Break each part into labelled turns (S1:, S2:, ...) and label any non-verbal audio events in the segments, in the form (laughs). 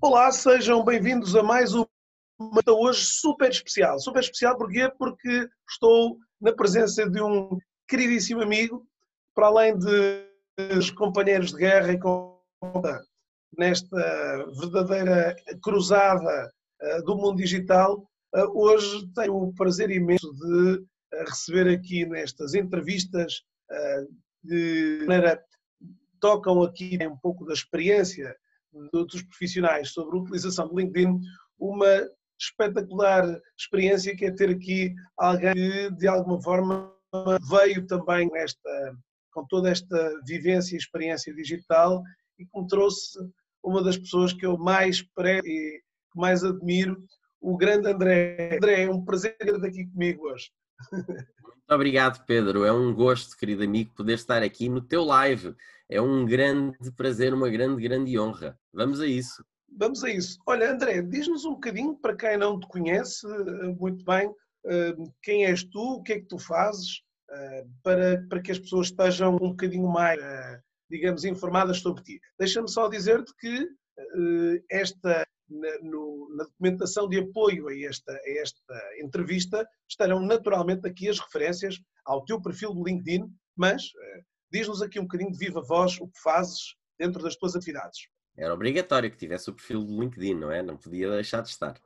S1: Olá, sejam bem-vindos a mais uma hoje super especial. Super especial? Porque estou na presença de um queridíssimo amigo, para além de os companheiros de guerra e nesta verdadeira cruzada eh, do mundo digital, eh, hoje tenho o prazer imenso de eh, receber aqui nestas entrevistas de maneira tocam aqui um pouco da experiência outros profissionais sobre a utilização do LinkedIn, uma espetacular experiência que é ter aqui alguém que de alguma forma veio também nesta, com toda esta vivência e experiência digital e que me trouxe uma das pessoas que eu mais prezo e que mais admiro, o grande André. André, é um prazer ter aqui comigo hoje.
S2: Muito obrigado, Pedro. É um gosto, querido amigo, poder estar aqui no teu live. É um grande prazer, uma grande, grande honra. Vamos a isso.
S1: Vamos a isso. Olha, André, diz-nos um bocadinho, para quem não te conhece eh, muito bem, eh, quem és tu, o que é que tu fazes, eh, para, para que as pessoas estejam um bocadinho mais, digamos, informadas sobre ti. Deixa-me só dizer-te que esta na, no, na, documentação de apoio a esta, a esta entrevista estarão naturalmente aqui as referências ao teu perfil do LinkedIn, mas uh, diz-nos aqui um bocadinho de viva voz o que fazes dentro das tuas atividades.
S2: Era obrigatório que tivesse o perfil do LinkedIn, não é? Não podia deixar de estar.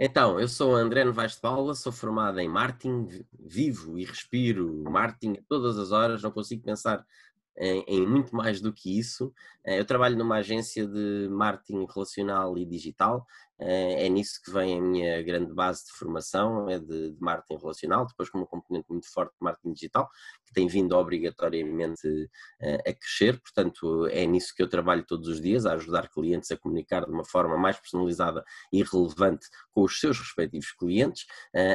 S2: Então, eu sou André Novaes de Paula, sou formado em marketing, vivo e respiro marketing todas as horas, não consigo pensar em, em, muito mais do que isso. Eh, eu trabalho numa agência de marketing relacional e digital, eh, é nisso que vem a minha grande base de formação, é de, de marketing relacional, depois com uma componente muito forte de marketing digital, que tem vindo obrigatoriamente eh, a crescer, portanto é nisso que eu trabalho todos os dias, a ajudar clientes a comunicar de uma forma mais personalizada e relevante com os seus respectivos clientes,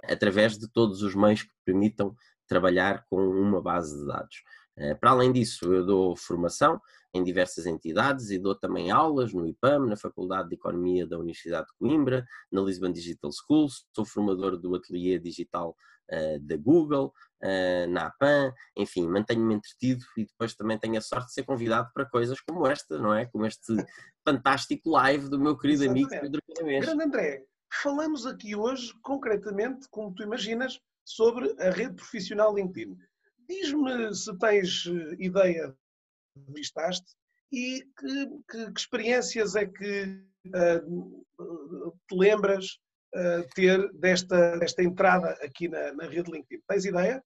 S2: através de todos os meios que permitam trabalhar com uma base de dados. Eh, para além disso, eu dou formação em diversas entidades e dou também aulas no IPAM, na Faculdade de Economia da Universidade de Coimbra, na Lisbon Digital School, sou formador do Ateliê Digital uh, da Google, uh, na APAN, enfim, mantenho-me entretido e depois também tenho a sorte de ser convidado para coisas como esta, não é? Como este (laughs) fantástico live do meu querido amigo Pedro
S1: Caramês. Grande André, falamos aqui hoje concretamente, como tu imaginas, sobre a rede profissional LinkedIn. Diz-me se tens eh, ideia de vistaste e que, que, que, experiências é que uh, te lembras uh, ter desta, desta entrada aqui na, na rede LinkedIn. Tens ideia?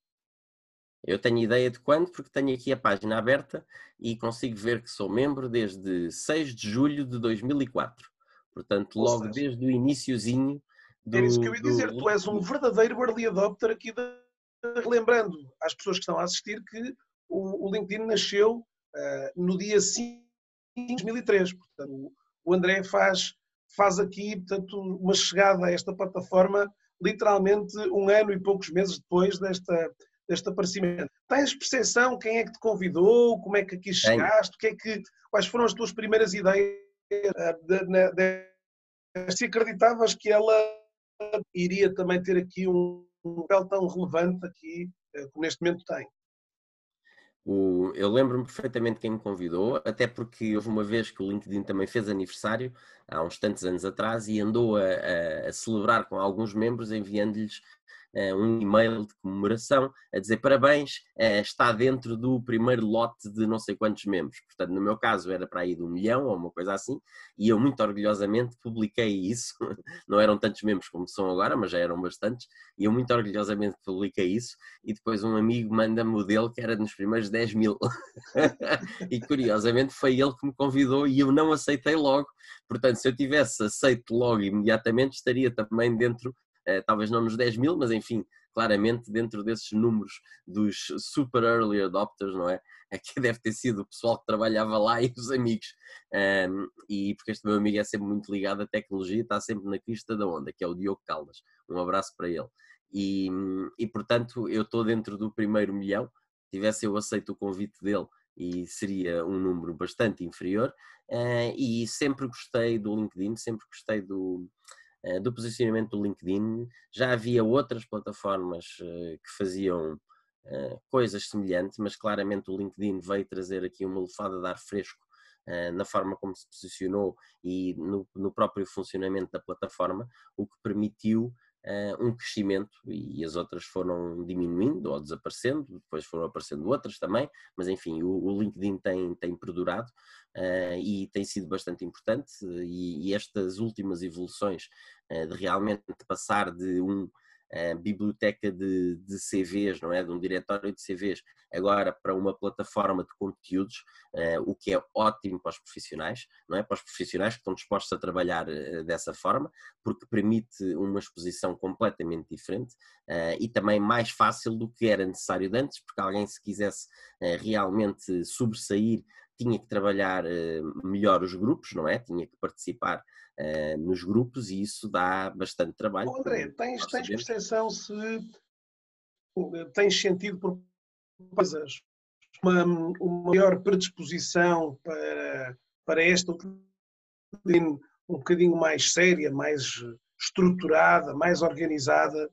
S2: Eu tenho ideia de quando, porque tenho aqui a página aberta e consigo ver que sou membro desde 6 de julho de 2004. Portanto, logo seja, desde o iníciozinho
S1: do... Era isso que eu ia dizer, do... tu és um verdadeiro early adopter aqui da relembrando às pessoas que estão a assistir que o, o LinkedIn nasceu uh, no dia 5 de 2003. Portanto, o André faz, faz aqui portanto, uma chegada a esta plataforma literalmente um ano e poucos meses depois desta, deste aparecimento. Tens percepção quem é que te convidou, como é que aqui chegaste, que é que, quais foram as tuas primeiras ideias? Uh, de, de, de, se acreditavas que ela iria também ter aqui um, um papel tão relevante aqui eh, como neste momento tem.
S2: O, eu lembro-me perfeitamente quem me convidou, até porque houve uma vez que o LinkedIn também fez aniversário, há uns tantos anos atrás, e andou a, a, a celebrar com alguns membros, enviando-lhes um e-mail de comemoração a dizer parabéns, uh, está dentro do primeiro lote de não sei quantos membros. Portanto, no meu caso era para aí de um milhão ou uma coisa assim, e eu muito orgulhosamente publiquei isso. (laughs) não eram tantos membros como são agora, mas já eram bastantes, e eu muito orgulhosamente publiquei isso. E depois um amigo manda-me o dele que era nos primeiros 10 mil. (laughs) e curiosamente foi ele que me convidou e eu não aceitei logo. Portanto, se eu tivesse aceito logo imediatamente, estaria também dentro eh, talvez não nos 10 mil, mas enfim, claramente dentro desses números dos super early adopters, não é? (laughs) Aqui deve ter sido o pessoal que trabalhava lá (laughs) e os amigos. Um, e porque este meu amigo é sempre muito ligado à tecnologia, está sempre na crista da onda, que é o Diogo Caldas. Um abraço para ele. E, e portanto, eu estou dentro do primeiro milhão. Tivesse eu aceito o convite dele e seria um número bastante inferior. Uh, e sempre gostei do LinkedIn, sempre gostei do, do posicionamento do LinkedIn. Já havia outras plataformas uh, que faziam coisas semelhantes, mas claramente o LinkedIn veio trazer aqui uma lufada de ar fresco na forma como se posicionou e no, no próprio funcionamento da plataforma, o que permitiu um crescimento e as outras foram diminuindo ou desaparecendo, depois foram aparecendo outras também, mas enfim, o, o LinkedIn tem, tem perdurado uh, e tem sido bastante importante e, e estas últimas evoluções uh, de realmente passar de um biblioteca de, de, CVs, não é? De um diretório de CVs, agora para uma plataforma de conteúdos, uh, o que é ótimo para os profissionais, não é? Para os profissionais que estão dispostos a trabalhar uh, dessa forma, porque permite uma exposição completamente diferente uh, e também mais fácil do que era necessário antes, porque alguém se quisesse realmente sobressair tinha que trabalhar melhor os grupos, não é? Tinha que participar uh, nos grupos e isso dá bastante trabalho.
S1: Oh, André, tens, tens percepção se tens sentido por coisas uma, uma maior predisposição para, para esta um bocadinho mais séria, mais estruturada, mais organizada,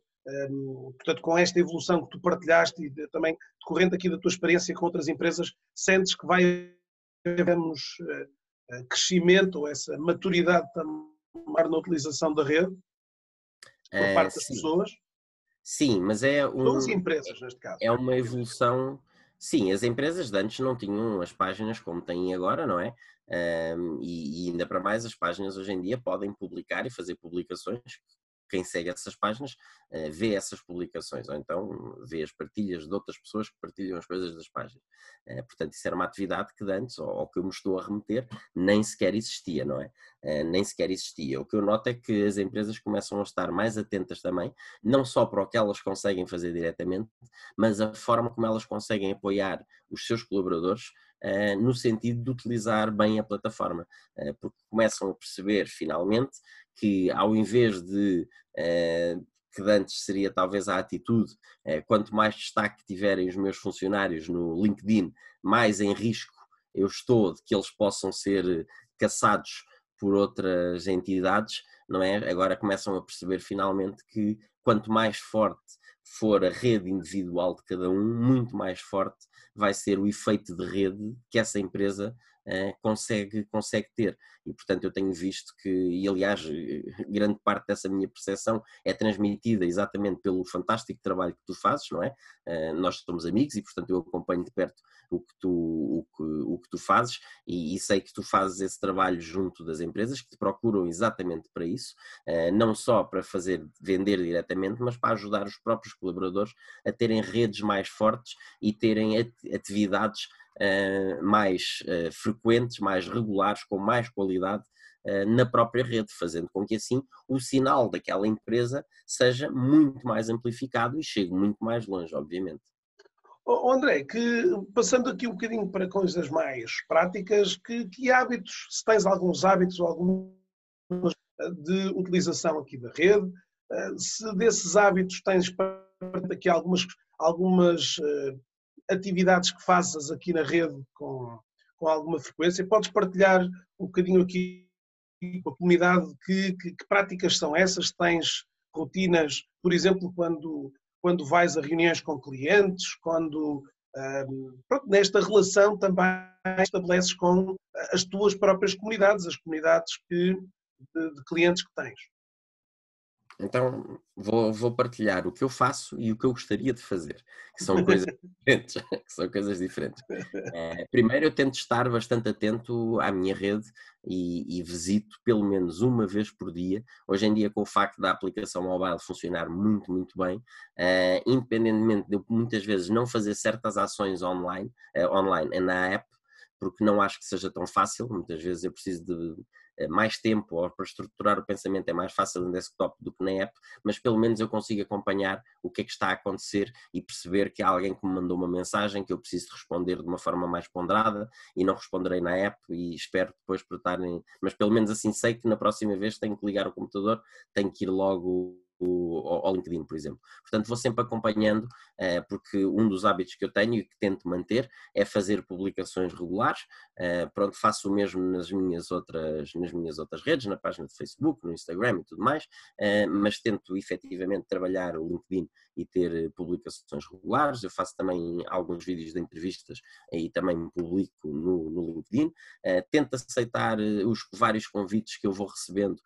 S1: um, portanto, com esta evolução que tu partilhaste e de, também decorrente aqui da tua experiência com outras empresas, sentes que vai havermos uh, crescimento ou essa maturidade também na utilização da rede por é, parte das pessoas?
S2: Sim, mas é um,
S1: Todas as empresas, neste caso.
S2: É uma evolução. Sim, as empresas de antes não tinham as páginas como têm agora, não é? Um, e, e, ainda para mais, as páginas hoje em dia podem publicar e fazer publicações quem segue essas páginas uh, vê essas publicações, ou então vê as partilhas de outras pessoas que partilham as coisas das páginas. Uh, portanto, isso era uma atividade que antes, ou, que eu me estou a remeter, nem sequer existia, não é? Uh, nem sequer existia. O que eu noto é que as empresas começam a estar mais atentas também, não só para o que elas conseguem fazer diretamente, mas a forma como elas conseguem apoiar os seus colaboradores no sentido de utilizar bem a plataforma, porque começam a perceber finalmente que ao invés de uh, que antes seria talvez a atitude, uh, quanto mais destaque tiverem os meus funcionários no LinkedIn, mais em risco eu estou de que eles possam ser caçados por outras entidades, não é? Agora começam a perceber finalmente que quanto mais forte for a rede individual de cada um, muito mais forte vai ser o efeito de rede que essa empresa consegue, consegue ter. E, portanto, eu tenho visto que, e aliás, grande parte dessa minha percepção é transmitida exatamente pelo fantástico trabalho que tu fazes, não é? Uh, nós somos amigos e, portanto, eu acompanho de perto o que tu, o que, o que tu fazes e, e sei que tu fazes esse trabalho junto das empresas que te procuram exatamente para isso, não só para fazer vender diretamente, mas para ajudar os próprios colaboradores a terem redes mais fortes e terem atividades mais uh, frequentes, mais regulares, com mais qualidade uh, na própria rede, fazendo com que assim o sinal daquela empresa seja muito mais amplificado e chegue muito mais longe, obviamente.
S1: Oh, André, que passando aqui um bocadinho para coisas mais práticas, que, que hábitos, se tens alguns hábitos ou alguns de utilização aqui da rede, se desses hábitos tens aqui algumas, algumas atividades que fazes aqui na rede com, com alguma frequência. Podes partilhar um bocadinho aqui com a comunidade que, que, que práticas são essas? Tens rotinas, por exemplo, quando, quando vais a reuniões com clientes, quando um, pronto, nesta relação também estabeleces com as tuas próprias comunidades, as comunidades que, de, de clientes que tens.
S2: Então vou, vou, partilhar o que eu faço e o que eu gostaria de fazer, que são coisas (laughs) diferentes. (laughs) são coisas diferentes. É, primeiro, eu tento estar bastante atento à minha rede e, e, visito pelo menos uma vez por dia. Hoje em dia, com o facto da aplicação mobile funcionar muito, muito bem, é, independentemente de eu muitas vezes não fazer certas ações online, é, online na app, porque não acho que seja tão fácil. Muitas vezes eu preciso de eh, mais tempo ou para estruturar o pensamento é mais fácil no desktop do que na app, mas pelo menos eu consigo acompanhar o que é que está a acontecer e perceber que há alguém que me mandou uma mensagem que eu preciso responder de uma forma mais ponderada e não responderei na app e espero depois por estarem, mas pelo menos assim sei que na próxima vez tenho que ligar o computador, tenho que ir logo ao LinkedIn, por exemplo. Portanto, vou sempre acompanhando, eh, porque um dos hábitos que eu tenho e que tento manter é fazer publicações regulares. Eh, pronto, faço o mesmo nas minhas outras, nas minhas outras redes, na página de Facebook, no Instagram e tudo mais, eh, mas tento efetivamente trabalhar o LinkedIn e ter publicações regulares. Eu faço também alguns vídeos de entrevistas e também publico no, no LinkedIn. Tento aceitar os vários convites que eu vou recebendo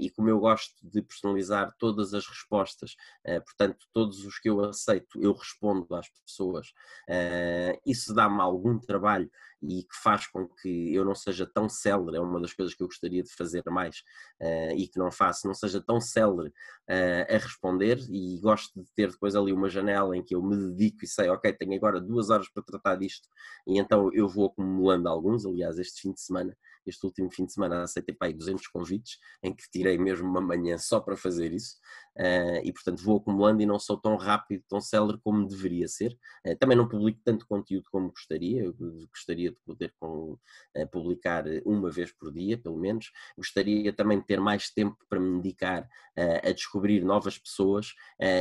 S2: e como eu gosto de personalizar todas as respostas, uh, portanto, todos os que eu aceito, eu respondo às pessoas. Uh, isso dá-me algum trabalho e que faz com que eu não seja tão célere, é uma das coisas que eu gostaria de fazer mais uh, e que não faço, não seja tão célere a responder e gosto de ter depois ali uma janela em que eu me dedico e sei, ok, tenho agora duas horas para tratar disto e então eu vou acumulando alguns, aliás, este fim de semana este último fim de semana aceitei para aí 200 convites, em que tirei mesmo uma manhã só para fazer isso, uh, e portanto vou acumulando e não sou tão rápido, tão célere como deveria ser. Uh, também não publico tanto conteúdo como gostaria, eu gostaria de poder com, uh, publicar uma vez por dia, pelo menos. Gostaria também de ter mais tempo para me dedicar a descobrir novas pessoas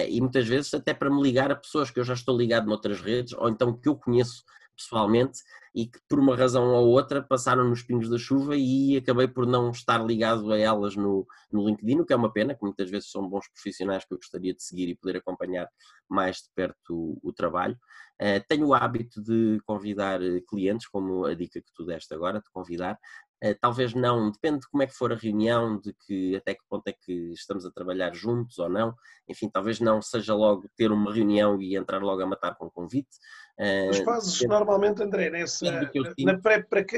S2: e muitas vezes até para me ligar a pessoas que eu já estou ligado noutras redes ou então que eu conheço pessoalmente e que por uma razão ou outra passaram nos pingos da chuva e acabei por não estar ligado a elas no, no LinkedIn, o que é uma pena, que muitas vezes são bons profissionais que eu gostaria de seguir e poder acompanhar mais de perto o, o trabalho. Uh, tenho o hábito de convidar eh, clientes, como a dica que tu deste agora, de convidar, Uh, talvez não, depende de como é que for a reunião, de que até que ponto é que estamos a trabalhar juntos ou não. Enfim, talvez não seja logo ter uma reunião e entrar logo a matar com convite.
S1: Uh, Mas fazes depende, normalmente, André, nessa,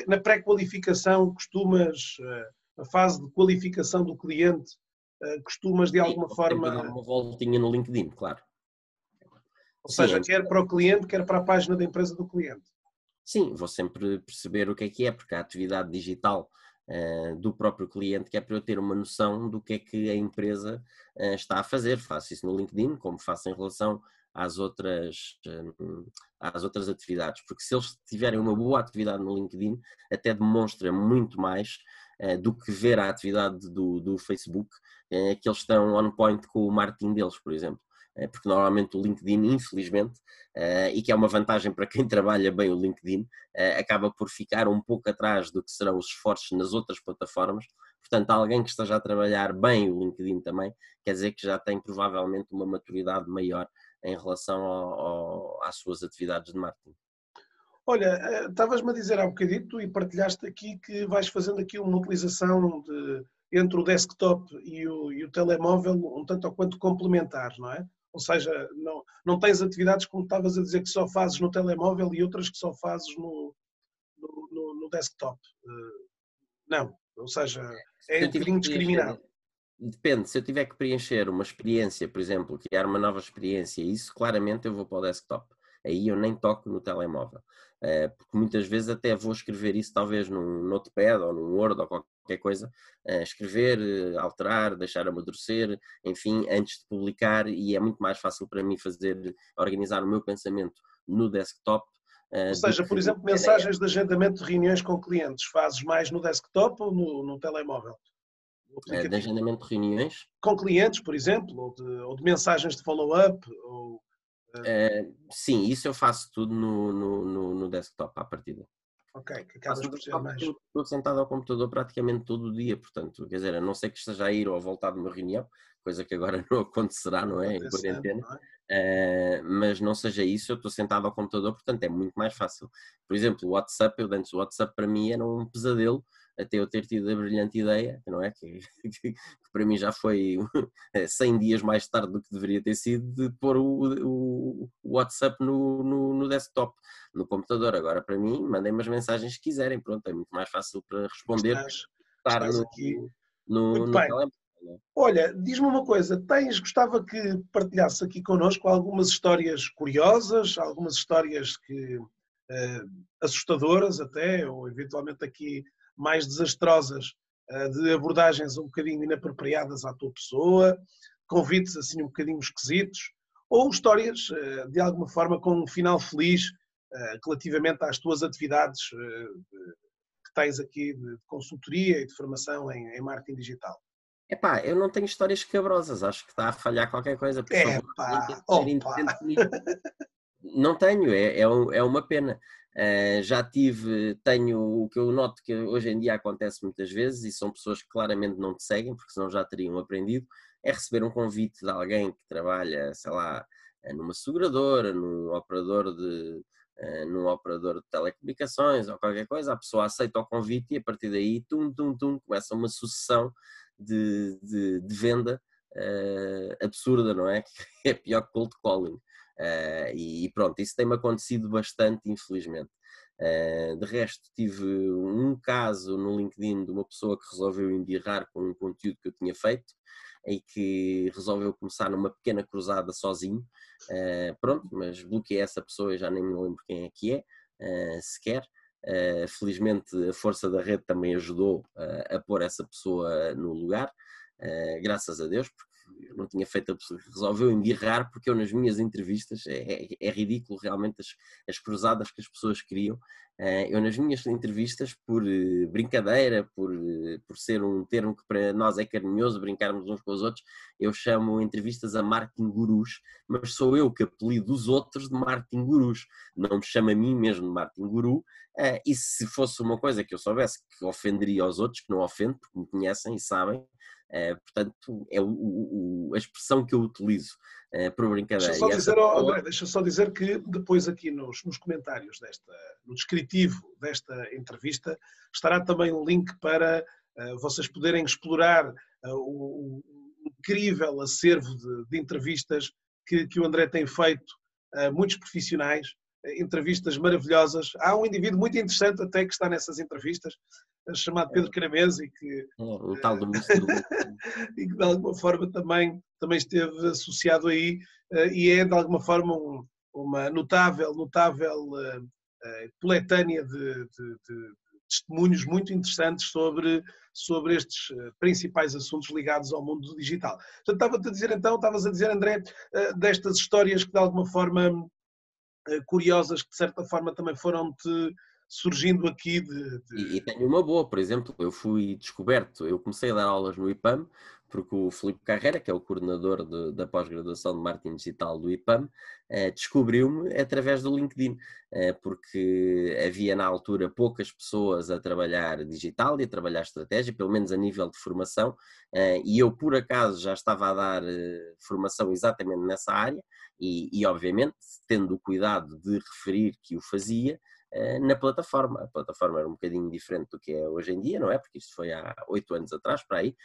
S1: na pré-qualificação, pré costumas, na fase de qualificação do cliente, costumas de alguma Sim, forma.
S2: Dar uma voltinha no LinkedIn, claro.
S1: Ou Sim, seja, quer para o cliente, quer para a página da empresa do cliente.
S2: Sim, vou sempre perceber o que é que é, porque a atividade digital uh, do próprio cliente que é para eu ter uma noção do que é que a empresa uh, está a fazer. Faço isso no LinkedIn, como faço em relação às outras, uh, às outras atividades, porque se eles tiverem uma boa atividade no LinkedIn, até demonstra muito mais do que ver a atividade do, do Facebook, que eles estão on point com o marketing deles, por exemplo. Eh, porque normalmente o LinkedIn, infelizmente, eh, e que é uma vantagem para quem (laughs) trabalha bem o LinkedIn, eh, acaba por ficar um pouco atrás do que serão os esforços nas outras plataformas. Portanto, alguém que esteja a trabalhar bem o LinkedIn também, quer dizer que já tem provavelmente uma maturidade maior em relação ao, ao, às suas atividades de marketing.
S1: Olha, estavas-me a dizer há bocadito e partilhaste aqui que vais fazendo aqui uma utilização de, entre o desktop e o, e o telemóvel um tanto ou quanto complementar, não é? Ou seja, não, não tens atividades como estavas a dizer que só fazes no telemóvel e outras que só fazes no, no, no, no desktop. Eh, não, ou seja, é um bocadinho discriminado.
S2: Depende, se eu tiver que preencher uma experiência, por exemplo, criar uma nova experiência, isso claramente eu vou para o desktop. Aí eu nem toco no telemóvel. Eh, porque muitas vezes até vou escrever isso talvez num notepad ou num Word ou qualquer coisa, eh, escrever, eh, alterar, deixar amadurecer, enfim, antes de publicar e é muito mais fácil para mim fazer, organizar o meu pensamento no desktop
S1: ou seja, por exemplo, mensagens de agendamento de reuniões com clientes, fazes mais no desktop ou no, no telemóvel?
S2: De agendamento de reuniões?
S1: Com clientes, por exemplo, ou de, ou de mensagens de follow-up, ou
S2: Uh, sim, isso eu faço tudo no, no, no, no desktop à partida.
S1: Ok, que acabas por ser mais.
S2: Estou sentado ao computador praticamente todo o dia, portanto, quer dizer, a não ser que esteja a ir ou a voltar de uma reunião, coisa que agora (laughs) não acontecerá, não é? Em quarentena. Uh, mas não seja isso, eu estou sentado ao computador, portanto é muito mais fácil. Por exemplo, o WhatsApp, eu antes o WhatsApp para mim era um pesadelo, até eu ter tido a brilhante ideia, não é? Que, (laughs) que, que para mim já foi (laughs) 100 dias mais tarde do que deveria ter sido, de pôr o, o, WhatsApp no, no, no, desktop, no computador. Agora, para mim, mandem umas mensagens que quiserem, pronto, é muito mais fácil para responder. Estás, estar estás no, aqui. no, no telemóvel.
S1: É? Olha, diz-me uma coisa, tens, gostava que partilhasse aqui connosco algumas histórias curiosas, algumas histórias que, assustadoras até, ou eventualmente aqui mais desastrosas, de abordagens um bocadinho inapropriadas à tua pessoa, convites assim um bocadinho esquisitos, ou histórias de alguma forma com um final feliz relativamente às tuas atividades que tens aqui de consultoria e de formação em, marketing digital.
S2: Epá, eu não tenho histórias cabrosas, acho que está a falhar qualquer coisa.
S1: Epá,
S2: não tenho, é, é, é uma pena. Uh, já tive, tenho o que eu noto que hoje em dia acontece muitas vezes e são pessoas que claramente não te seguem, porque senão já teriam aprendido, é receber um convite de alguém que trabalha, sei lá, numa seguradora, num operador de, uh, num operador de telecomunicações ou qualquer coisa, a pessoa aceita o convite e a partir daí, tum, tum, tum, começa uma sucessão de, de, de venda uh, absurda, não é? (laughs) Que é pior que cold calling. Uh, e pronto, isso tem-me acontecido bastante, infelizmente. Uh, de resto, tive um caso no LinkedIn de uma pessoa que resolveu embirrar com um conteúdo que eu tinha feito e que resolveu começar numa pequena cruzada sozinho. Uh, pronto, mas bloqueei essa pessoa já nem me lembro quem é que é, uh, sequer. Felizmente a força da rede também ajudou a pôr essa pessoa no lugar, graças a Deus, porque eu não tinha feito, resolveu embirrar, porque eu nas minhas entrevistas, é, é, é ridículo realmente as, as, cruzadas que as pessoas criam, eh, eu nas minhas entrevistas, por eh, brincadeira, por, eh, por ser um termo que para nós é carinhoso, brincarmos uns com os outros, eu chamo entrevistas a marketing gurus, mas sou eu que apelido os outros de marketing gurus, não me chamo a mim mesmo de marketing guru, e se fosse uma coisa que eu soubesse que ofenderia aos outros, que não ofendo, porque me conhecem e sabem, portanto, é o, o, a expressão que eu utilizo uh, por brincadeira.
S1: Deixa só, dizer, oh, André, deixa só dizer que depois aqui nos, nos comentários, desta, no descritivo desta entrevista, estará também um link para uh, vocês poderem explorar o, o, incrível acervo de, de entrevistas que, que, o André tem feito a muitos profissionais, entrevistas maravilhosas. Há um indivíduo muito interessante até que está nessas entrevistas, chamado Pedro Caramese e que,
S2: o tal do (laughs)
S1: e que de alguma forma também, também esteve associado aí eh, e é de alguma forma um, uma notável, notável uh, uh, coletânea de, de, de, testemunhos muito interessantes sobre, sobre estes principais assuntos ligados ao mundo digital. Portanto, estava-te a dizer então, estavas a dizer André, uh, destas histórias que de alguma forma curiosas, que de certa forma também foram-te surgindo aqui de, de...
S2: E, tenho uma boa, por exemplo, eu fui descoberto, eu comecei a dar aulas no IPAM, porque o Filipe Carreira, que é o coordenador de, da pós-graduação de marketing digital do IPAM, eh, descobriu-me através do LinkedIn, eh, porque havia na altura poucas pessoas a trabalhar digital e a trabalhar estratégia, pelo menos a nível de formação, eh, e eu por acaso já estava a dar eh, formação exatamente nessa área, e, e obviamente tendo o cuidado de referir que o fazia, na plataforma. A plataforma era um bocadinho diferente do que é hoje em dia, não é? Porque isto foi há oito anos atrás, para aí.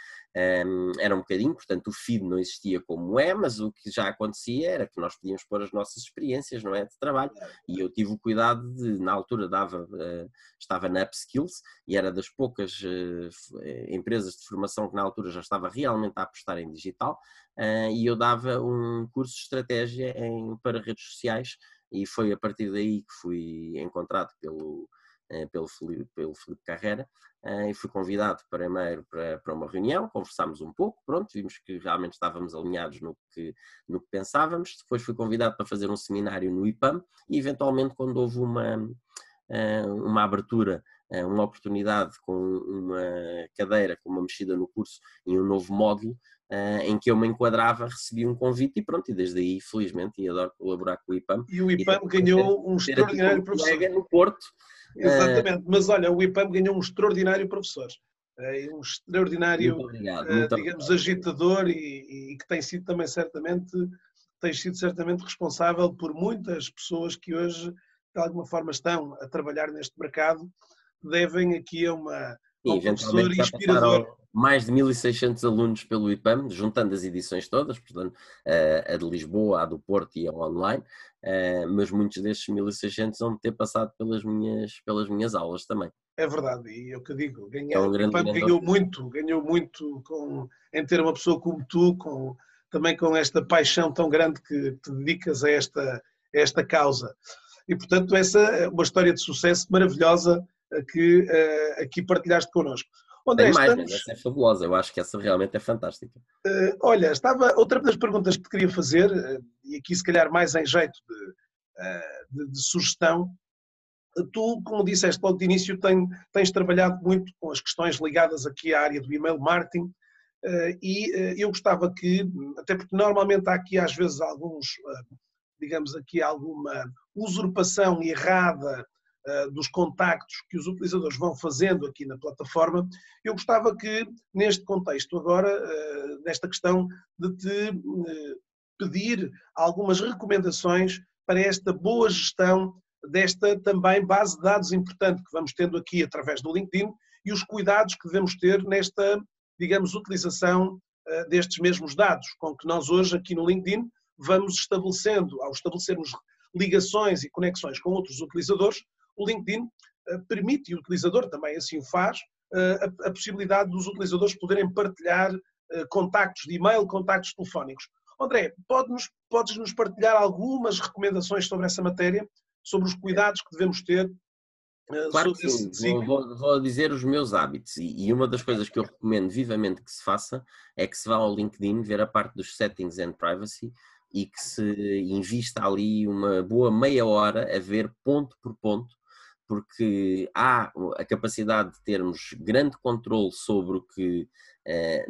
S2: Um, era um bocadinho, portanto, o feed não existia como é, mas o que já acontecia era que nós podíamos pôr as nossas experiências, não é? De trabalho. E eu tive o cuidado de, na altura, dava, uh, estava na Upskills e era das poucas uh, empresas de formação que na altura já estava realmente a apostar em digital. Uh, e eu dava um curso de estratégia em, para redes sociais e foi a partir daí que fui encontrado pelo, eh, pelo, Felipe, pelo Felipe Carreira eh, e fui convidado primeiro para, para uma reunião, conversámos um pouco, pronto, vimos que realmente estávamos alinhados no que, no que pensávamos, depois fui convidado para fazer um seminário no IPAM e eventualmente quando houve uma, eh, uma abertura uma oportunidade com uma cadeira, com uma mexida no curso e um novo módulo, uh, em que eu me enquadrava, recebi um convite e pronto, e desde aí, felizmente, e adoro colaborar com o IPAM.
S1: E o IPAM e ganhou um extraordinário professor.
S2: no Porto.
S1: Exatamente, uh, mas olha, o IPAM ganhou um extraordinário professor. Uh, um extraordinário, obrigado, muito digamos, obrigado. agitador e, e, que tem sido também certamente, tem sido certamente responsável por muitas pessoas que hoje, de alguma forma, estão a trabalhar neste mercado, devem aqui a uma,
S2: e, um professor inspirador mais de 1.600 alunos pelo IPAM, juntando as edições todas, portanto, a de Lisboa, a do Porto e a online, mas muitos destes 1.600 vão ter passado pelas minhas, pelas minhas aulas também.
S1: É verdade, e eu que digo, ganhar, é um o IPAM ganhou muito, ganhou muito com, em ter uma pessoa como tu, com, também com esta paixão tão grande que te dedicas a esta, a esta causa. E, portanto, essa é uma história de sucesso maravilhosa que aqui partilhaste connosco.
S2: Onde Tem mais, estamos... essa é fabulosa, eu acho que essa realmente é fantástica.
S1: Uh, olha, estava outra das perguntas que te queria fazer, uh, e aqui se calhar mais em jeito de, uh, de, de sugestão, tu, como disseste logo de início, tem, tens trabalhado muito com as questões ligadas aqui à área do email marketing, e eu gostava que, até porque normalmente há aqui às vezes alguns, digamos aqui alguma usurpação errada dos contactos que os utilizadores vão fazendo aqui na plataforma, eu gostava que, neste contexto agora, eh, nesta questão de te eh, pedir algumas recomendações para esta boa gestão desta também base de dados importante que vamos tendo aqui através do LinkedIn e os cuidados que devemos ter nesta, digamos, utilização destes mesmos dados, com que nós hoje aqui no LinkedIn vamos estabelecendo, ao estabelecermos ligações e conexões com outros utilizadores, o LinkedIn eh, permite, e o utilizador também assim o faz, eh, a, a possibilidade dos utilizadores poderem partilhar eh, contactos de e-mail, contactos telefónicos. André, podes-nos partilhar algumas recomendações sobre essa matéria, sobre os cuidados que devemos ter
S2: Claro que sim, vou, vou, dizer os meus hábitos. E, uma das coisas que eu recomendo vivamente que se faça é que se vá ao LinkedIn ver a parte dos settings and privacy e que se invista ali uma boa meia hora a ver ponto por ponto porque há a capacidade de termos grande controle sobre o que eh,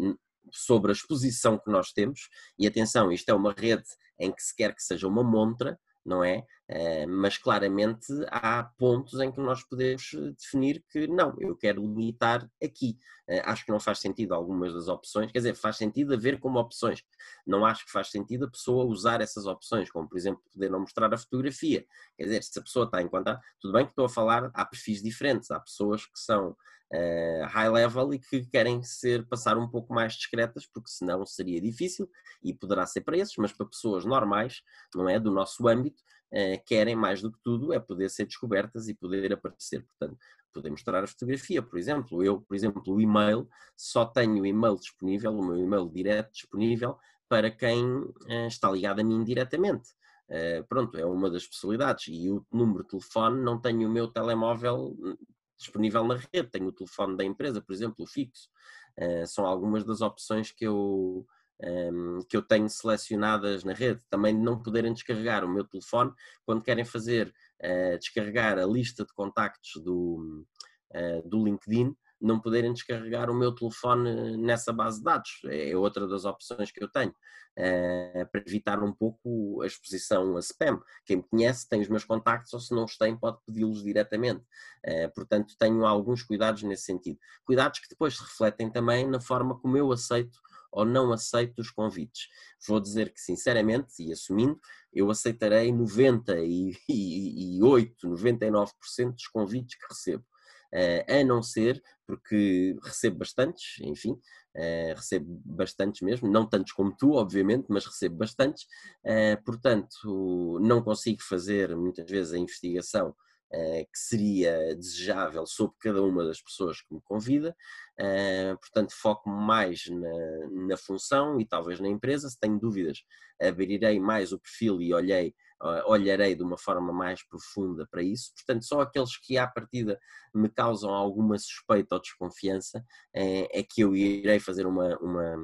S2: sobre a exposição que nós temos, e atenção, isto é uma rede em que se quer que seja uma montra, não é? Uh, mas claramente há pontos em que nós podemos eh, definir que não, eu quero limitar aqui. Uh, acho que não faz sentido algumas das opções, quer dizer, faz sentido haver como opções. Não acho que faz sentido a pessoa usar essas opções, como por exemplo poder não mostrar a fotografia. Quer dizer, se a pessoa está em conta, tudo bem que estou a falar, há perfis diferentes, há pessoas que são uh, high level e que querem ser passar um pouco mais discretas, porque senão seria difícil e poderá ser para esses, mas para pessoas normais, não é? Do nosso âmbito, uh, querem mais do que tudo é poder ser descobertas e poder aparecer. Portanto, poder mostrar a fotografia, por exemplo. Eu, por exemplo, o e-mail, só tenho o e-mail disponível, o meu e-mail direto disponível para quem uh, está ligado a mim diretamente. Uh, pronto, é uma das possibilidades. E o número de telefone, não tenho o meu telemóvel disponível na rede, tenho o telefone da empresa, por exemplo, o fixo. Uh, são algumas das opções que eu, um, ehm, que eu tenho selecionadas na rede. Também não poderem descarregar o meu telefone quando querem fazer uh, descarregar a lista de contactos do, uh, do LinkedIn não poderem descarregar o meu telefone nessa base de dados. É outra das opções que eu tenho, uh, para evitar um pouco a exposição a spam. Quem me conhece tem os meus contactos, ou se não os tem, pode pedi-los diretamente. Uh, portanto, tenho alguns cuidados nesse sentido. Cuidados que depois se refletem também na forma como eu aceito ou não aceito os convites. Vou dizer que, sinceramente, e assumindo, eu aceitarei 98, 99% (laughs) dos convites que recebo. Uh, a não ser porque recebo bastantes, enfim, uh, recebo bastantes mesmo, não tantos como tu, obviamente, mas recebo bastantes, uh, portanto, não consigo fazer muitas vezes a investigação que seria desejável sobre cada uma das pessoas que me convida, portanto foco mais na, na, função e talvez na empresa, se tenho dúvidas abrirei mais o perfil e olhei olharei de uma forma mais profunda para isso. Portanto, só aqueles que à partida me causam alguma suspeita ou desconfiança é, é que eu irei fazer uma, uma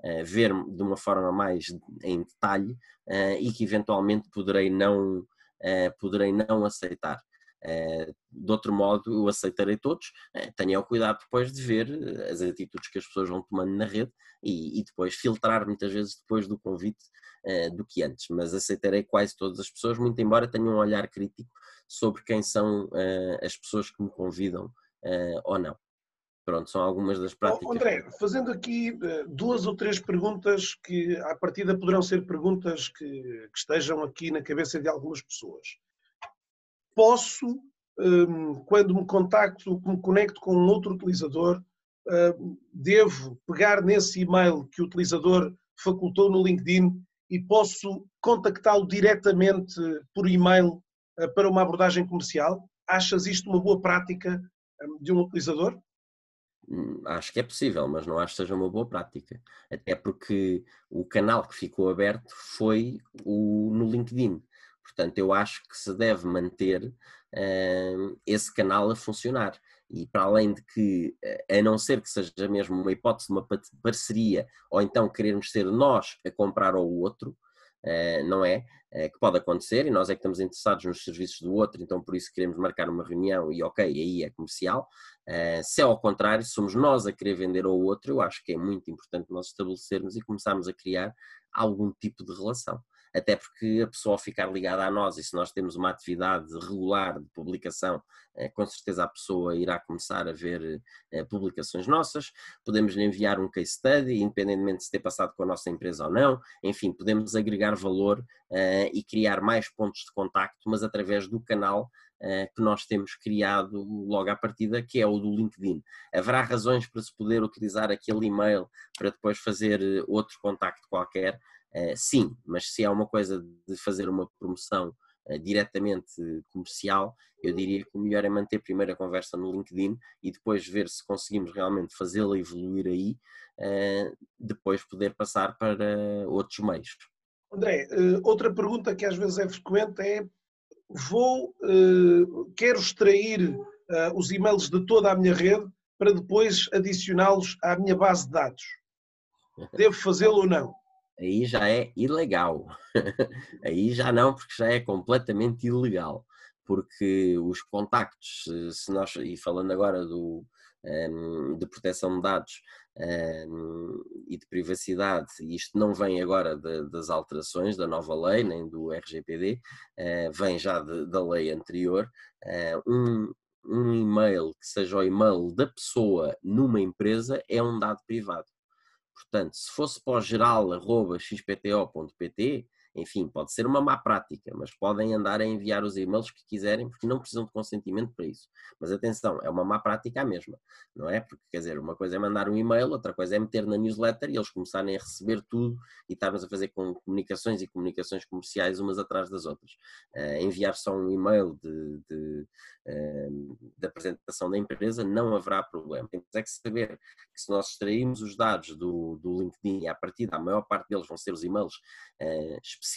S2: Uh, ver de uma forma mais em detalhe uh, e que eventualmente poderei não, uh, poderei não aceitar. De outro modo, eu aceitarei todos. tenha o cuidado depois de ver as atitudes que as pessoas vão tomando na rede e, e depois filtrar muitas vezes depois do convite uh, do que antes, mas aceitarei quase todas as pessoas, muito embora tenha um olhar crítico sobre quem são uh, as pessoas que me convidam uh, ou não. Pronto, são algumas das práticas.
S1: Oh, André, fazendo aqui duas ou três perguntas que à partida poderão ser perguntas que, que estejam aqui na cabeça de algumas pessoas. Posso, um, quando me contacto, me conecto com um outro utilizador, devo pegar nesse e-mail que o utilizador facultou no LinkedIn e posso contactá-lo diretamente por e-mail eh, para uma abordagem comercial? Achas isto uma boa prática eh, de um utilizador?
S2: Hum, acho que é possível, mas não acho que seja uma boa prática. Até porque o canal que ficou aberto foi o, no LinkedIn. Portanto, eu acho que se deve manter uh, esse canal a funcionar. E para além de que, a não ser que seja mesmo uma hipótese de uma parceria, ou então querermos ser nós a comprar ao outro, uh, não é? Uh, que pode acontecer e nós é que estamos interessados nos serviços do outro, então por isso queremos marcar uma reunião e ok, aí é comercial. Uh, se é ao contrário, somos nós a querer vender ao outro, eu acho que é muito importante nós estabelecermos e começarmos a criar algum tipo de relação até porque a pessoa ficar ligada a nós e se nós temos uma atividade regular de publicação, eh, com certeza a pessoa irá começar a ver eh, publicações nossas, podemos lhe enviar um case study, independentemente de se ter passado com a nossa empresa ou não, enfim, podemos agregar valor eh, e criar mais pontos de contacto, mas através do canal que nós temos criado logo à partida, que é o do LinkedIn. Haverá razões para se poder utilizar aquele e-mail para depois fazer outro contacto qualquer, sim, mas se é uma coisa de fazer uma promoção uh, diretamente comercial, eu diria que o melhor é manter primeiro a conversa no LinkedIn e depois ver se conseguimos realmente fazê-la evoluir aí, uh, depois poder passar para outros meios.
S1: André, outra pergunta que às vezes é frequente é: vou, quero extrair os e-mails de toda a minha rede para depois adicioná-los à minha base de dados. (laughs) Devo fazê-lo ou não?
S2: Aí já é ilegal. (laughs) aí já não, porque já é completamente ilegal. Porque os contactos, se nós, e falando agora do, um, de proteção de dados um, e de privacidade, isto não vem agora de, das alterações da nova lei, nem do RGPD, uh, eh, vem já de, da lei anterior. Uh, um, um e-mail que seja o e-mail da pessoa numa empresa é um dado privado. Portanto, se fosse para o geral.xpto.pt, enfim, pode ser uma má prática, mas podem andar a enviar os e-mails que quiserem, porque não precisam de consentimento para isso. Mas atenção, é uma má prática a mesma, não é? Porque, quer dizer, uma coisa é mandar um e-mail, outra coisa é meter na newsletter e eles começarem a receber tudo e estarmos a fazer com comunicações e comunicações comerciais umas atrás das outras. Uh, enviar só um e-mail de, de, uh, de, apresentação da empresa não haverá problema. Temos é que saber que se nós extrairmos os dados do, do LinkedIn a partir da maior parte deles vão ser os e-mails uh, específicos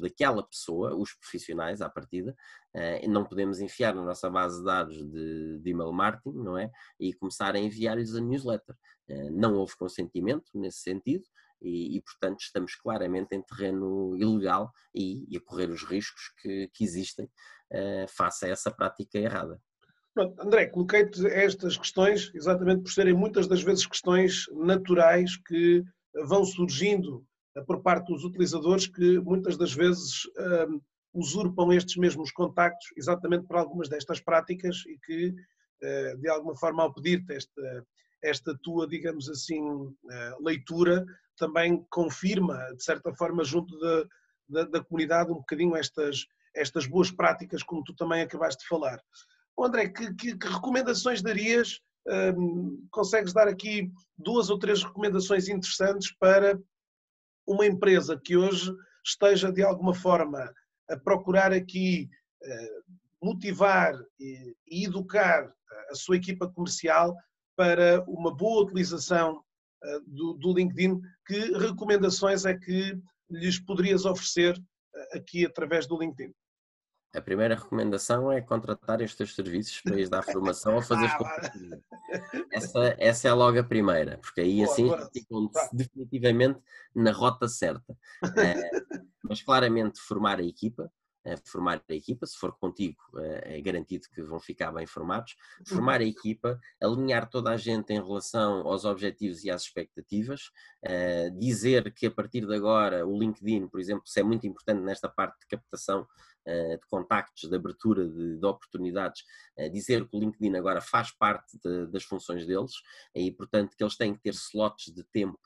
S2: daquela pessoa, os profissionais à partida, eh, não podemos enfiar na nossa base de dados de, de email marketing, não é? E começar a enviar-lhes a newsletter. Eh, não houve consentimento nesse sentido e, e, portanto, estamos claramente em terreno ilegal e, e a correr os riscos que, que existem uh, face a essa prática errada.
S1: Pronto, André, coloquei-te estas questões exatamente por serem muitas das vezes questões naturais que vão surgindo por parte dos utilizadores que muitas das vezes um, usurpam estes mesmos contactos exatamente por algumas destas práticas e que, uh, de alguma forma, ao pedir-te esta, esta tua, digamos assim, uh, leitura, também confirma, de certa forma, junto da, da, da, comunidade, um bocadinho estas, estas boas práticas, como tu também acabaste de falar. André, que, que, que recomendações darias? Um, consegues dar aqui duas ou três recomendações interessantes para uma empresa que hoje esteja de alguma forma a procurar aqui eh, motivar e educar a sua equipa comercial para uma boa utilização eh, do, LinkedIn, que recomendações é que lhes poderias oferecer eh, aqui através do LinkedIn?
S2: A primeira recomendação é contratar estes serviços para ir dar (laughs) formação ou fazer ah, essa, essa é logo a primeira, porque aí boa, assim ficam definitivamente na rota certa. É, mas claramente formar a equipa, formar a equipa, se for contigo é, é garantido que vão ficar bem formados, formar a equipa, alinhar toda a gente em relação aos objetivos e às expectativas, é, dizer que a partir de agora o LinkedIn, por exemplo, se é muito importante nesta parte de captação eh, de contactos, de abertura de, de oportunidades, eh, dizer que o LinkedIn agora faz parte de, das funções deles e, portanto, que eles têm que ter slots de tempo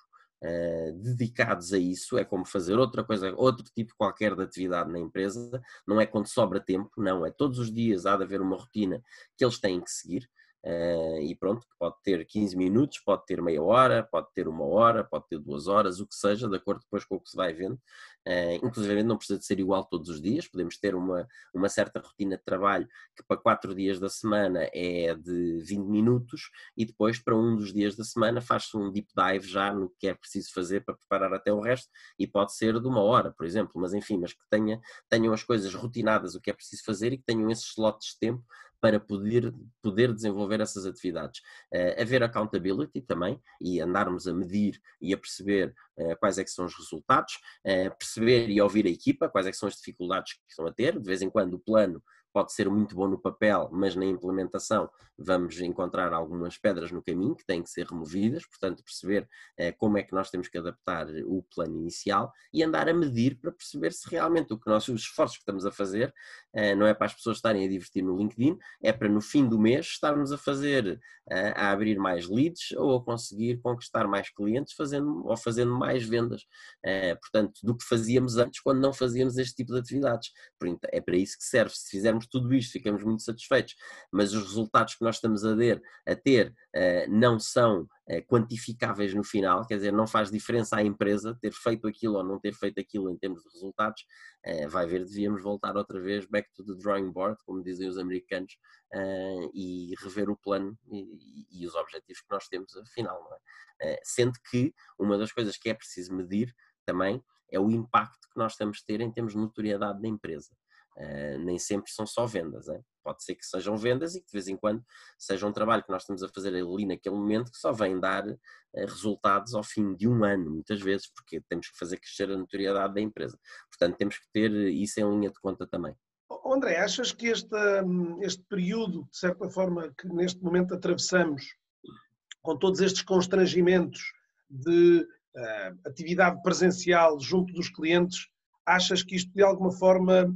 S2: Uh, dedicados a isso, é como fazer outra coisa, outro tipo qualquer de atividade na empresa, não é quando sobra tempo, não, é todos os dias há de haver uma rotina que eles têm que seguir, Uh, e pronto, pode ter 15 minutos, pode ter meia hora, pode ter uma hora, pode ter duas horas, o que seja, de acordo depois com o que se vai vendo. Uh, inclusive não precisa de ser igual todos os dias, podemos ter uma, uma certa rotina de trabalho que para quatro dias da semana é de 20 minutos e depois para um dos dias da semana faz-se um deep dive já no que é preciso fazer para preparar até o resto e pode ser de uma hora, por exemplo, mas enfim, mas que tenha, tenham as coisas rotinadas, o que é preciso fazer e que tenham esses slots de tempo para poder, poder desenvolver essas atividades. Uh, haver accountability também e andarmos a medir e a perceber uh, quais é que são os resultados, uh, perceber e ouvir a equipa, quais é que são as dificuldades que estão a ter, de vez em quando o plano pode ser muito bom no papel, mas na implementação vamos encontrar algumas pedras no caminho que têm que ser removidas, portanto, perceber eh, como é que nós temos que adaptar o plano inicial e andar a medir para perceber se realmente o que nós, os esforços que estamos a fazer, eh, não é para as pessoas estarem a divertir no LinkedIn, é para no fim do mês estarmos a fazer, eh, a abrir mais leads ou a conseguir conquistar mais clientes fazendo, ou fazendo mais vendas, portanto, do que fazíamos antes quando não fazíamos este tipo de atividades. É para isso que serve. Se fizermos tudo isto, ficamos muito satisfeitos, mas os resultados que nós estamos a ter, a ter uh, não são uh, quantificáveis no final, quer dizer, não faz diferença à empresa ter feito aquilo ou não ter feito aquilo em termos de resultados, uh, vai ver, devíamos voltar outra vez back to the drawing board, como dizem os americanos, e rever o plano e, os objetivos que nós temos afinal, não é? sendo que uma das coisas que é preciso medir também é o impacto que nós estamos a ter em termos de notoriedade da empresa. Uh, nem sempre são só vendas, pode ser que sejam vendas e que de vez em quando seja um trabalho que nós estamos a fazer ali naquele momento que só vem dar uh, resultados ao fim de um ano, muitas vezes, porque temos que fazer crescer a notoriedade da empresa. Portanto, temos que ter isso em linha de conta também.
S1: André, achas que este, este período, de certa forma, que neste momento atravessamos, com todos estes constrangimentos de uh, atividade presencial junto dos clientes, achas que isto de alguma forma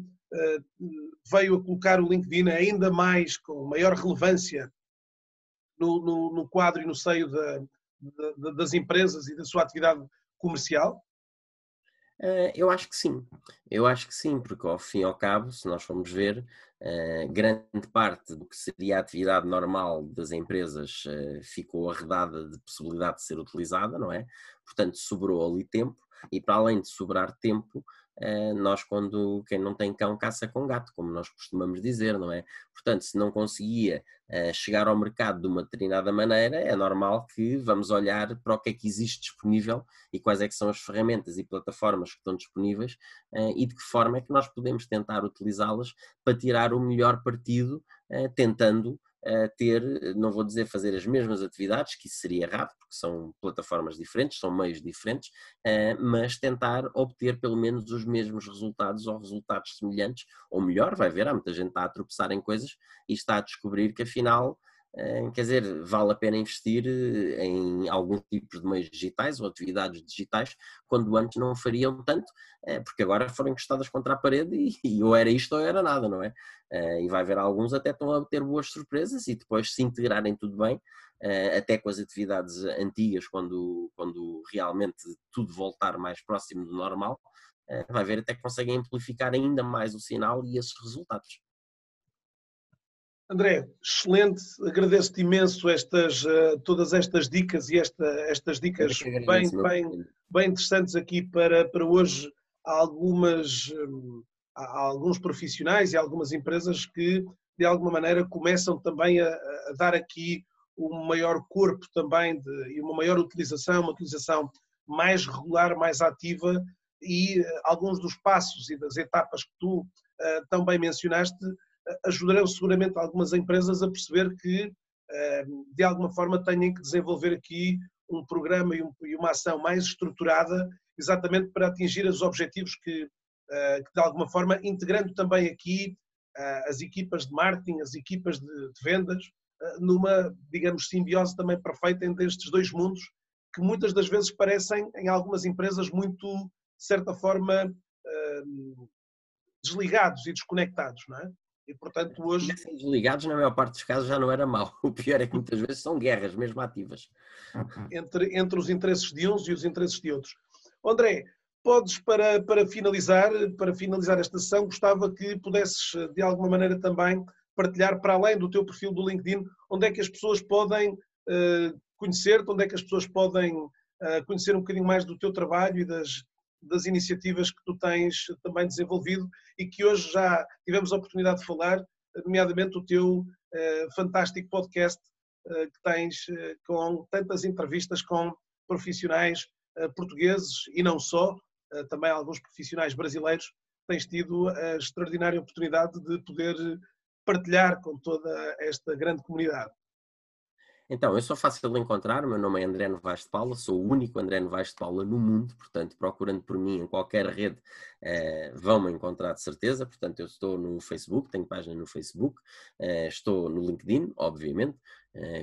S1: veio a colocar o LinkedIn ainda mais com maior relevância no, no, no quadro e no seio da, da, das empresas e da sua atividade comercial?
S2: Uh, eu acho que sim, eu acho que sim, porque ao fim e ao cabo, se nós formos ver, uh, grande parte do que seria a atividade normal das empresas ficou arredada de possibilidade de ser utilizada, não é? Portanto, sobrou ali tempo e para além de sobrar tempo, eh, nós quando quem não tem cão caça com gato, como nós costumamos dizer, não é? Portanto, se não conseguia eh, chegar ao mercado de uma determinada maneira, é normal que vamos olhar para o que é que existe disponível e quais é que são as ferramentas e plataformas que estão disponíveis eh, e de que forma é que nós podemos tentar utilizá-las para tirar o melhor partido, tentando ter, não vou dizer fazer as mesmas atividades, que isso seria errado, porque são plataformas diferentes, são meios diferentes, eh, mas tentar obter pelo menos os mesmos resultados ou resultados semelhantes, ou melhor, vai ver, há muita gente está a tropeçar em coisas e está a descobrir que afinal quer dizer, vale a pena investir eh, em alguns tipos de meios digitais ou atividades digitais, quando antes não fariam tanto, eh, porque agora foram encostadas contra a parede e, (laughs) ou era isto ou era nada, não é? E vai haver alguns até estão a ter boas surpresas e depois se integrarem tudo bem, até com as atividades antigas, quando, quando realmente tudo voltar mais próximo do normal, vai ver até que conseguem amplificar ainda mais o sinal e esses resultados.
S1: André, excelente, agradeço-te imenso estas, uh, todas estas dicas e esta, estas dicas bem, bem, bem interessantes aqui para, para hoje. Há, algumas, um, há alguns profissionais e algumas empresas que, de alguma maneira, começam também a, a dar aqui um maior corpo também de, e uma maior utilização, uma utilização mais regular, mais ativa e uh, alguns dos passos e das etapas que tu uh, também mencionaste ajudarão seguramente algumas empresas a perceber que, eh, de alguma forma, têm que desenvolver aqui um programa e uma ação mais estruturada, exatamente para atingir os objetivos que, eh, de alguma forma, integrando também aqui eh, as equipas de marketing, as equipas de vendas, numa, digamos, simbiose também perfeita entre estes dois mundos, que muitas das vezes parecem, em algumas empresas, muito, de certa forma, desligados e desconectados, não é? E, portanto, hoje.
S2: Desligados, na maior parte dos casos, já não era mau. (laughs) O pior é que muitas vezes são guerras, mesmo ativas.
S1: Entre, entre os interesses de uns e os interesses de outros. André, podes, para, para, finalizar, para finalizar esta sessão, gostava que pudesses, de alguma maneira, também partilhar para além do teu perfil do LinkedIn, onde é que as pessoas podem uh, conhecer-te, onde é que as pessoas podem uh, conhecer um bocadinho mais do teu trabalho e das, das iniciativas que tu tens também desenvolvido e que hoje já tivemos a oportunidade de falar, nomeadamente o teu uh, fantástico podcast que tens com tantas entrevistas com profissionais portugueses e não só, também alguns profissionais brasileiros, tens tido a extraordinária oportunidade de poder partilhar com toda esta grande comunidade.
S2: Então, eu sou fácil de encontrar, meu nome é André Novaes de Paula, sou o único André Novaes de Paula no mundo, portanto, procurando por mim em qualquer rede, eh, vão-me encontrar de certeza. Portanto, eu estou no Facebook, tenho página no Facebook, eh, estou no LinkedIn, obviamente,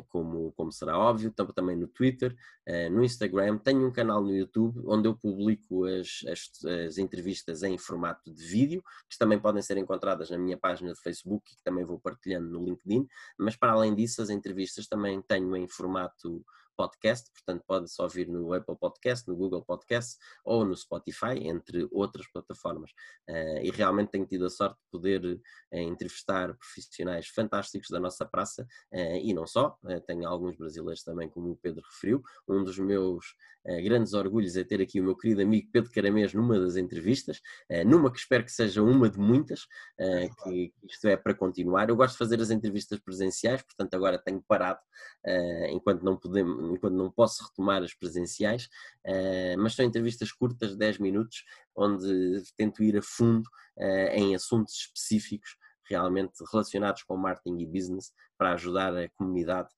S2: como, como será óbvio, também no Twitter, eh, no Instagram, tenho um canal no YouTube onde eu publico as, as, as, entrevistas em formato de vídeo, que também podem ser encontradas na minha página de Facebook e que também vou partilhando no LinkedIn, mas para além disso as entrevistas também tenho em formato podcast, portanto pode-se ouvir no Apple Podcast, no Google Podcast ou no Spotify, entre outras plataformas. Uh, e realmente tenho tido a sorte de poder uh, entrevistar profissionais fantásticos da nossa praça uh, e não só, tenho alguns brasileiros também, como o Pedro referiu. Um dos meus grandes orgulhos é ter aqui o meu querido amigo Pedro Caramês numa das entrevistas, numa que espero que seja uma de muitas, que isto é para continuar. Eu gosto de fazer as entrevistas presenciais, portanto agora tenho parado enquanto não podemos enquanto não posso retomar as presenciais, mas são entrevistas curtas, 10 minutos, onde tento ir a fundo em assuntos específicos realmente relacionados com marketing e business para ajudar a comunidade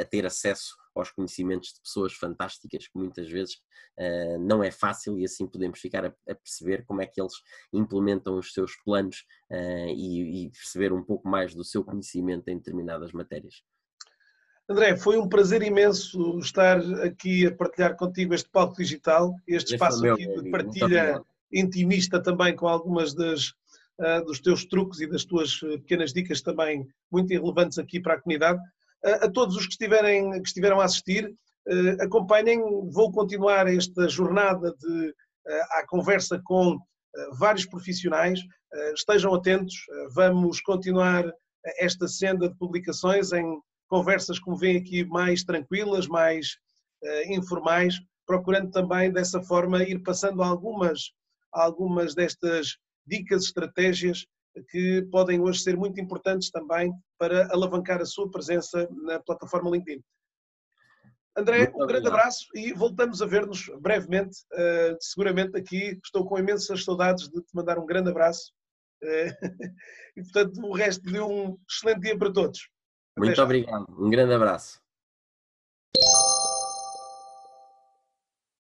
S2: a ter acesso aos conhecimentos de pessoas fantásticas que muitas vezes uh, não é fácil e assim podemos ficar a, a, perceber como é que eles implementam os seus planos uh, e, e perceber um pouco mais do seu conhecimento em determinadas matérias.
S1: André, foi um prazer imenso estar aqui a partilhar contigo este palco digital, este espaço aqui de partilha intimista também com algumas das, uh, dos teus truques e das tuas ah, pequenas dicas também muito relevantes aqui para a comunidade. A todos os que, estiverem, que estiveram a assistir, uh, acompanhem, vou continuar esta jornada de à conversa com vários profissionais, estejam atentos, vamos continuar esta senda de publicações em conversas, como vêm aqui, mais tranquilas, mais informais, procurando também dessa forma ir passando algumas, algumas destas dicas, estratégias que podem hoje ser muito importantes também para alavancar a sua presença na plataforma LinkedIn. André, um grande abraço e voltamos a ver-nos brevemente. Uh, seguramente aqui estou com imensas saudades de te mandar um grande abraço. Uh, (laughs) e portanto, o resto de um excelente dia para todos.
S2: Muito obrigado. Um grande abraço.